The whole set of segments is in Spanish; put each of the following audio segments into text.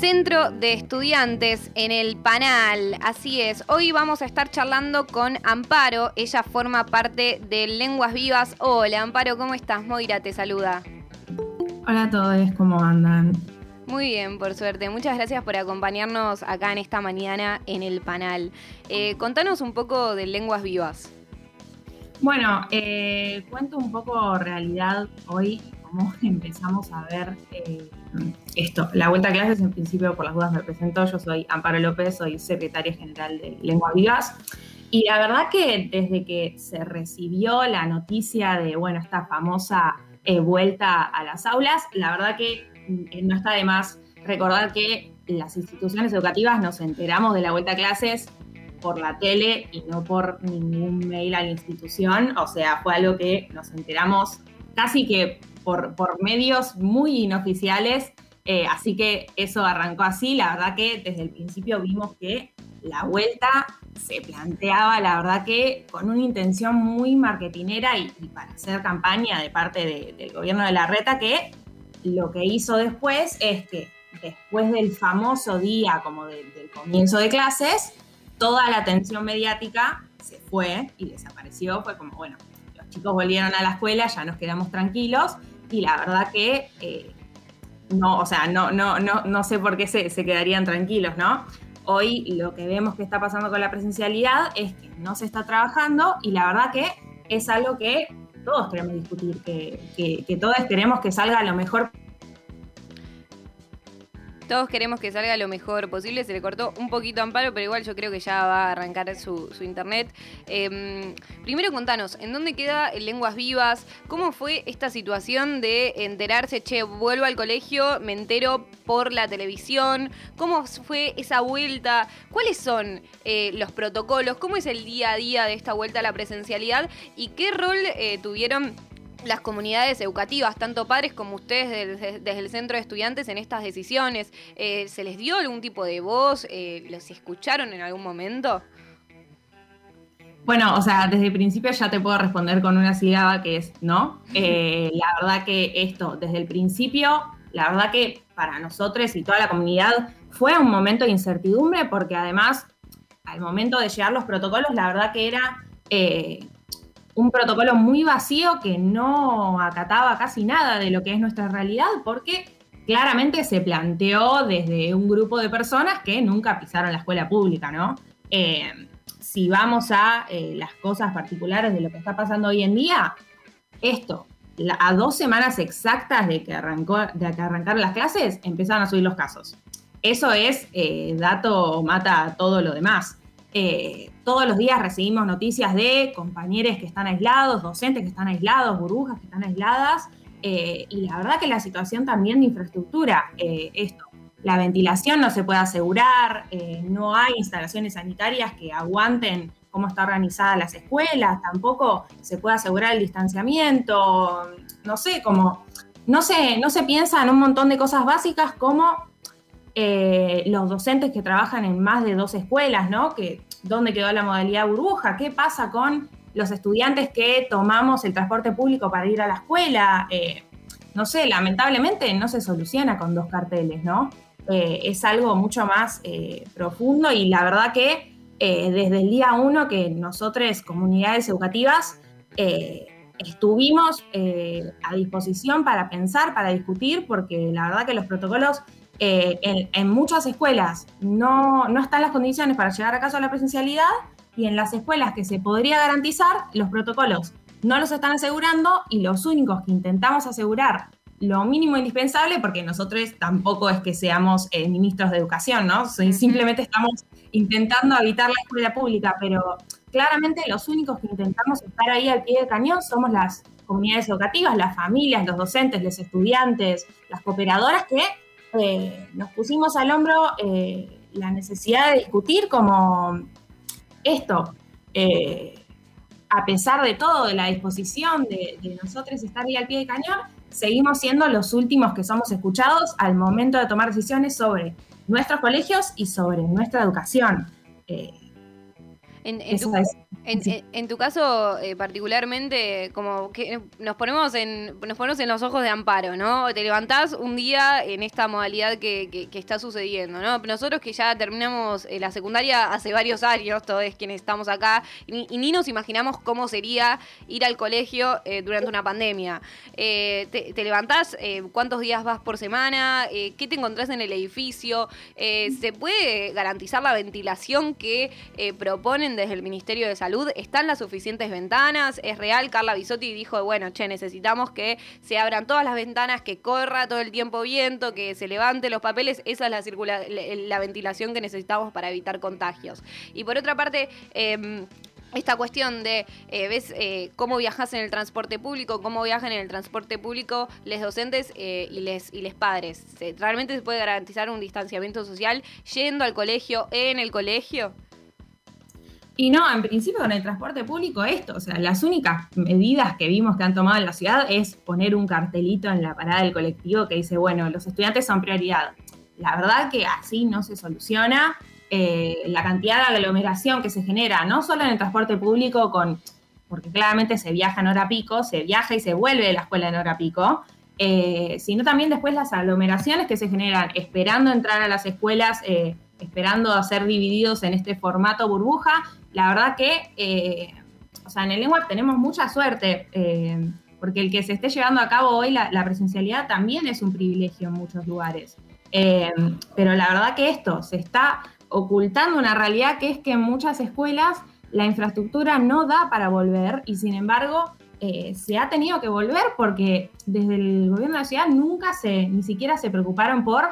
Centro de Estudiantes en el Panal. Así es, hoy vamos a estar charlando con Amparo. Ella forma parte de Lenguas Vivas. Hola Amparo, ¿cómo estás? Moira te saluda. Hola a todos, ¿cómo andan? Muy bien, por suerte. Muchas gracias por acompañarnos acá en esta mañana en el Panal. Eh, contanos un poco de Lenguas Vivas. Bueno, eh, cuento un poco realidad hoy, cómo empezamos a ver eh, esto. La vuelta a clases, en principio, por las dudas me presento, yo soy Amparo López, soy secretaria general de Lenguas Vivas. Y la verdad que desde que se recibió la noticia de, bueno, esta famosa eh, vuelta a las aulas, la verdad que no está de más recordar que las instituciones educativas nos enteramos de la vuelta a clases por la tele y no por ningún mail a la institución. O sea, fue algo que nos enteramos casi que por, por medios muy inoficiales. Eh, así que eso arrancó así. La verdad que desde el principio vimos que la vuelta se planteaba, la verdad que con una intención muy marketinera y, para hacer campaña de parte del gobierno de la reta, que lo que hizo después es que después del famoso día como del comienzo de clases, toda la atención mediática se fue y desapareció. Fue como, bueno, los chicos volvieron a la escuela, ya nos quedamos tranquilos y la verdad que eh, no, o sea, no, no, no, no sé por qué se, se, quedarían tranquilos, ¿no? Hoy lo que vemos que está pasando con la presencialidad es que no se está trabajando y la verdad que es algo que todos queremos discutir, que, que, que todos queremos que salga lo mejor todos queremos que salga lo mejor posible. Se le cortó un poquito Amparo, pero igual yo creo que ya va a arrancar su, internet. Em, primero contanos, ¿en dónde queda el Lenguas Vivas? ¿Cómo fue esta situación de enterarse, che, vuelvo al colegio, me entero por la televisión? ¿Cómo fue esa vuelta? ¿Cuáles son eh, los protocolos? ¿Cómo es el día a día de esta vuelta a la presencialidad? ¿Y qué rol eh, tuvieron las comunidades educativas, tanto padres como ustedes desde, el centro de estudiantes en estas decisiones? Eh, ¿Se les dio algún tipo de voz? Eh, ¿Los escucharon en algún momento? Bueno, o sea, desde el principio ya te puedo responder con una sílaba que es no. Eh, la verdad que esto, desde el principio, la verdad que para nosotros y toda la comunidad fue un momento de incertidumbre porque además, al momento de llegar los protocolos, la verdad que era un protocolo muy vacío que no acataba casi nada de lo que es nuestra realidad, porque claramente se planteó desde un grupo de personas que nunca pisaron la escuela pública, ¿no? Eh, si vamos a eh, las cosas particulares de lo que está pasando hoy en día, esto, a dos semanas exactas de que, arrancaron las clases, empezaron a subir los casos. Eso es eh, dato mata todo lo demás. Eh, todos los días recibimos noticias de compañeros que están aislados, docentes que están aislados, burbujas que están aisladas, eh, y la verdad que la situación también de infraestructura, eh, esto, la ventilación no se puede asegurar, no hay instalaciones sanitarias que aguanten cómo está organizada las escuelas, tampoco se puede asegurar el distanciamiento, no sé, como no se, no se piensa en un montón de cosas básicas como los docentes que trabajan en más de dos escuelas, ¿no? Que dónde quedó la modalidad burbuja, qué pasa con los estudiantes que tomamos el transporte público para ir a la escuela. Eh, no sé, lamentablemente no se soluciona con dos carteles, ¿no? Eh, es algo mucho más eh, profundo y la verdad que desde el día uno que nosotros, comunidades educativas, estuvimos a disposición para pensar, para discutir, porque la verdad que los protocolos eh, en, muchas escuelas no, no, están las condiciones para llegar a caso a la presencialidad y en las escuelas que se podría garantizar, los protocolos no los están asegurando y los únicos que intentamos asegurar lo mínimo indispensable, porque nosotros tampoco es que seamos eh, ministros de educación, ¿no? Simplemente estamos intentando evitar la escuela pública, pero claramente los únicos que intentamos estar ahí al pie del cañón somos las comunidades educativas, las familias, los docentes, los estudiantes, las cooperadoras que eh, nos pusimos al hombro eh, la necesidad de discutir como esto, eh, a pesar de todo, de la disposición de, nosotros estar ahí al pie de cañón, seguimos siendo los últimos que somos escuchados al momento de tomar decisiones sobre nuestros colegios y sobre nuestra educación. En, tu, caso, eh, particularmente, como que nos ponemos en nos ponemos en los ojos de Amparo, ¿no? Te levantás un día en esta modalidad que, está sucediendo, ¿no? Nosotros que ya terminamos eh, la secundaria hace varios años, todos quienes estamos acá, y, ni nos imaginamos cómo sería ir al colegio eh, durante una pandemia. te, levantás, ¿cuántos días vas por semana? ¿Qué te encontrás en el edificio? ¿Se puede garantizar la ventilación que proponen desde el Ministerio de Salud, ¿están las suficientes ventanas? ¿Es real? Carla Bisotti dijo, bueno, che, necesitamos que se abran todas las ventanas, que corra todo el tiempo viento, que se levante los papeles, esa es la, la ventilación que necesitamos para evitar contagios. Y por otra parte, em, esta cuestión de, eh, ves eh, cómo viajas en el transporte público, cómo viajan en el transporte público les docentes eh, y, les, y les padres. ¿Realmente se puede garantizar un distanciamiento social yendo al colegio, en el colegio? Y no, en principio con el transporte público esto, o sea, las únicas medidas que vimos que han tomado en la ciudad es poner un cartelito en la parada del colectivo que dice, bueno, los estudiantes son prioridad. La verdad que así no se soluciona eh, la cantidad de aglomeración que se genera, no solo en el transporte público, con, porque claramente se viaja en hora pico, se viaja y se vuelve de la escuela en hora pico, eh, sino también después las aglomeraciones que se generan esperando entrar a las escuelas, eh, esperando a ser divididos en este formato burbuja la verdad que, eh, o sea, en el lengua tenemos mucha suerte, eh, porque el que se esté llevando a cabo hoy la, presencialidad también es un privilegio en muchos lugares. Eh, pero la verdad que esto se está ocultando una realidad que es que en muchas escuelas la infraestructura no da para volver y sin embargo se ha tenido que volver porque desde el gobierno de la ciudad nunca se, ni siquiera se preocuparon por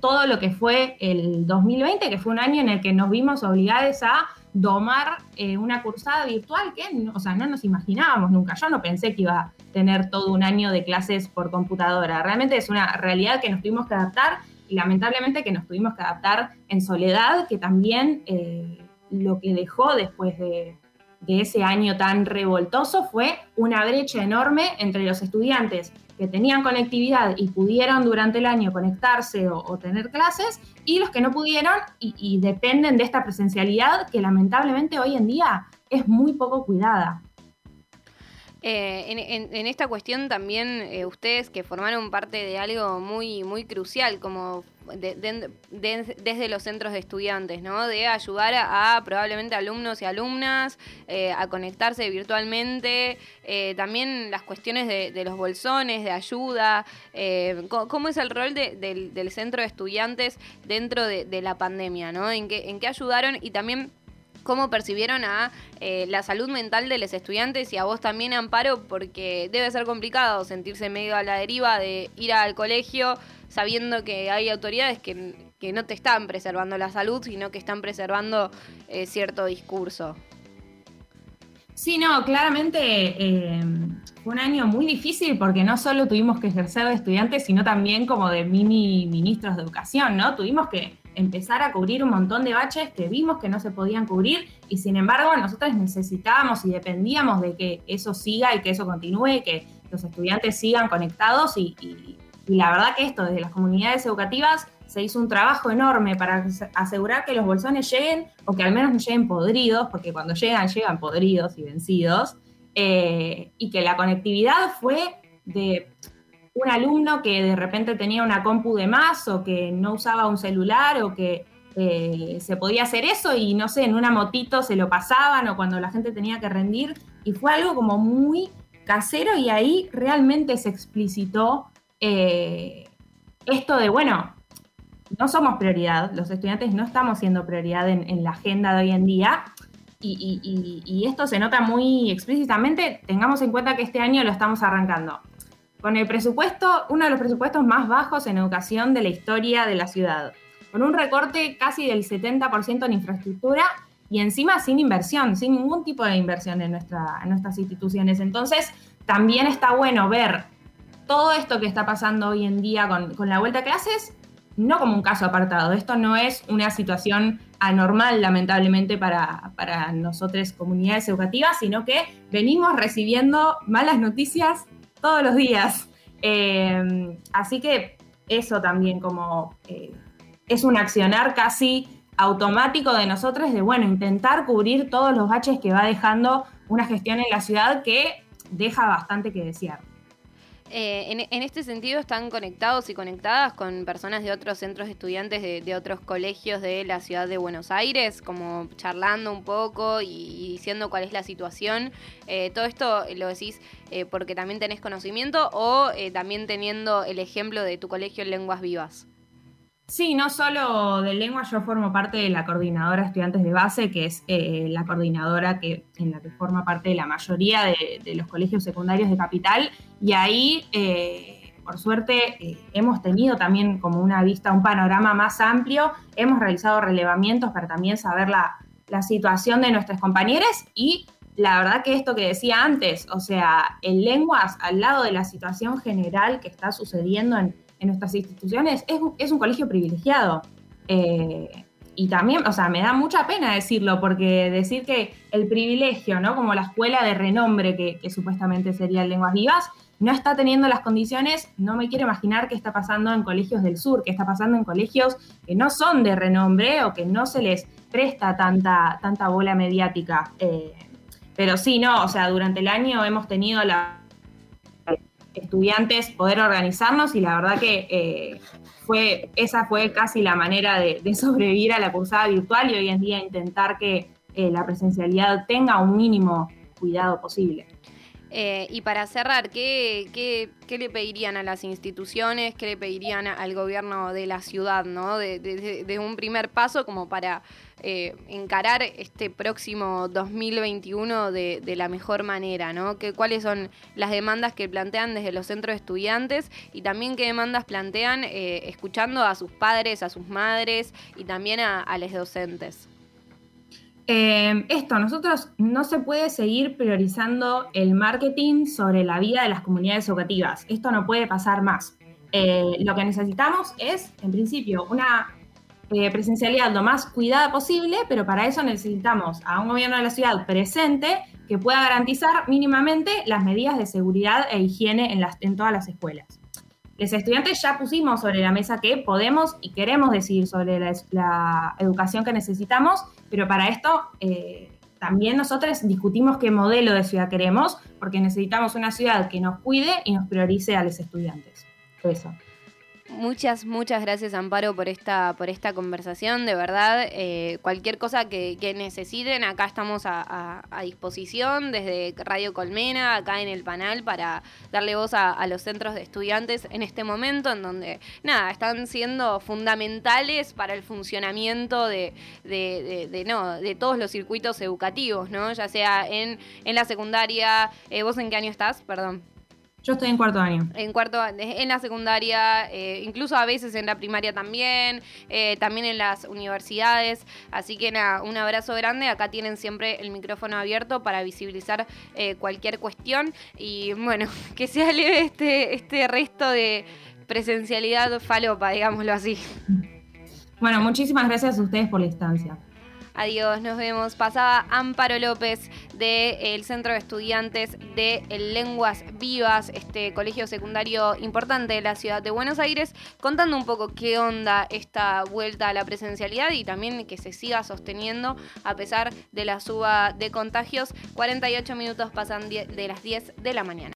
todo lo que fue el 2020, que fue un año en el que nos vimos obligados a domar eh, una cursada virtual que, o sea, no nos imaginábamos nunca. Yo no pensé que iba a tener todo un año de clases por computadora. Realmente es una realidad que nos tuvimos que adaptar y lamentablemente que nos tuvimos que adaptar en soledad, que también eh, lo que dejó después de, de ese año tan revoltoso fue una brecha enorme entre los estudiantes que tenían conectividad y pudieron durante el año conectarse o, tener clases, y los que no pudieron y, dependen de esta presencialidad que lamentablemente hoy en día es muy poco cuidada. Eh, en, esta cuestión también eh, ustedes que formaron parte de algo muy, muy crucial, como desde los centros de estudiantes, ¿no? De ayudar a, probablemente alumnos y alumnas eh, a conectarse virtualmente, también las cuestiones de, los bolsones, de ayuda, ¿cómo es el rol del, centro de estudiantes dentro de, la pandemia, ¿no? ¿En qué, en qué ayudaron y también cómo percibieron a la salud mental de los estudiantes y a vos también, Amparo, porque debe ser complicado sentirse medio a la deriva de ir al colegio, sabiendo que hay autoridades que, no te están preservando la salud, sino que están preservando eh, cierto discurso. Sí, no, claramente eh, fue un año muy difícil porque no solo tuvimos que ejercer de estudiantes, sino también como de mini ministros de educación, ¿no? Tuvimos que empezar a cubrir un montón de baches que vimos que no se podían cubrir y sin embargo nosotros necesitábamos y dependíamos de que eso siga y que eso continúe, que los estudiantes sigan conectados y, la verdad que esto, desde las comunidades educativas, se hizo un trabajo enorme para asegurar que los bolsones lleguen, o que al menos no lleguen podridos, porque cuando llegan, llegan podridos y vencidos, eh, y que la conectividad fue de un alumno que de repente tenía una compu de más, o que no usaba un celular, o que eh, se podía hacer eso, y no sé, en una motito se lo pasaban, o cuando la gente tenía que rendir, y fue algo como muy casero, y ahí realmente se explicitó eh, esto de, bueno, no somos prioridad, los estudiantes no estamos siendo prioridad en, la agenda de hoy en día. Y, esto se nota muy explícitamente, tengamos en cuenta que este año lo estamos arrancando. Con el presupuesto, uno de los presupuestos más bajos en educación de la historia de la ciudad, con un recorte casi del 70% en infraestructura y encima sin inversión, sin ningún tipo de inversión en, nuestra, en nuestras instituciones. Entonces, también está bueno ver todo esto que está pasando hoy en día con, la vuelta a clases, no como un caso apartado. Esto no es una situación anormal, lamentablemente, para, para nosotros comunidades educativas, sino que venimos recibiendo malas noticias todos los días. Eh, así que eso también como eh, es un accionar casi automático de nosotros de, bueno, intentar cubrir todos los baches que va dejando una gestión en la ciudad que deja bastante que desear. Eh, en, este sentido están conectados y conectadas con personas de otros centros de estudiantes de, otros colegios de la ciudad de Buenos Aires, como charlando un poco y, diciendo cuál es la situación. Eh, todo esto lo decís eh, porque también tenés conocimiento o también teniendo el ejemplo de tu colegio en lenguas vivas. Sí, no solo de lengua, yo formo parte de la coordinadora estudiantes de base, que es eh, la coordinadora que, en la que forma parte de la mayoría de, los colegios secundarios de Capital, y ahí, eh, por suerte, eh, hemos tenido también como una vista, un panorama más amplio, hemos realizado relevamientos para también saber la, la situación de nuestras compañeras. Y la verdad que esto que decía antes, o sea, en lenguas, al lado de la situación general que está sucediendo en en nuestras instituciones es, un colegio privilegiado. Eh, y también, o sea, me da mucha pena decirlo, porque decir que el privilegio, ¿no? Como la escuela de renombre que, supuestamente sería Lenguas Vivas, no está teniendo las condiciones, no me quiero imaginar qué está pasando en colegios del sur, qué está pasando en colegios que no son de renombre o que no se les presta tanta, tanta bola mediática. Eh, pero sí, no, o sea, durante el año hemos tenido la estudiantes poder organizarnos y la verdad que eh, fue, esa fue casi la manera de, sobrevivir a la cursada virtual y hoy en día intentar que eh, la presencialidad tenga un mínimo cuidado posible. Eh, y para cerrar, ¿qué, ¿qué, le pedirían a las instituciones, qué le pedirían al gobierno de la ciudad, ¿no? de, un primer paso como para eh, encarar este próximo 2021 de, la mejor manera? ¿no? ¿Qué, ¿Cuáles son las demandas que plantean desde los centros de estudiantes y también qué demandas plantean eh, escuchando a sus padres, a sus madres y también a los docentes? Eh, esto, nosotros no se puede seguir priorizando el marketing sobre la vida de las comunidades educativas. Esto no puede pasar más. Eh, lo que necesitamos es, en principio, una eh, presencialidad lo más cuidada posible, pero para eso necesitamos a un gobierno de la ciudad presente que pueda garantizar mínimamente las medidas de seguridad e higiene en todas las escuelas. Los estudiantes ya pusimos sobre la mesa que podemos y queremos decidir sobre la, educación que necesitamos, pero para esto eh, también nosotros discutimos qué modelo de ciudad queremos, porque necesitamos una ciudad que nos cuide y nos priorice a los estudiantes. Eso. Muchas, muchas gracias Amparo por esta, por esta conversación, de verdad. Eh, cualquier cosa que, necesiten, acá estamos a, disposición desde Radio Colmena, acá en el panel, para darle voz a, los centros de estudiantes en este momento, en donde, nada, están siendo fundamentales para el funcionamiento de, no, de todos los circuitos educativos, ¿no? Ya sea en, en la secundaria, eh, ¿vos en qué año estás? Perdón. Yo estoy en cuarto año. En cuarto, en la secundaria, eh, incluso a veces en la primaria también, eh, también en las universidades. Así que nada, un abrazo grande. Acá tienen siempre el micrófono abierto para visibilizar eh, cualquier cuestión. Y bueno, que sea leve este, este resto de presencialidad falopa, digámoslo así. Bueno, muchísimas gracias a ustedes por la instancia. Adiós, nos vemos. Pasaba Amparo López del Centro de Estudiantes de Lenguas Vivas, este colegio secundario importante de la ciudad de Buenos Aires, contando un poco qué onda esta vuelta a la presencialidad y también que se siga sosteniendo a pesar de la suba de contagios. 48 minutos pasan de las 10 de la mañana.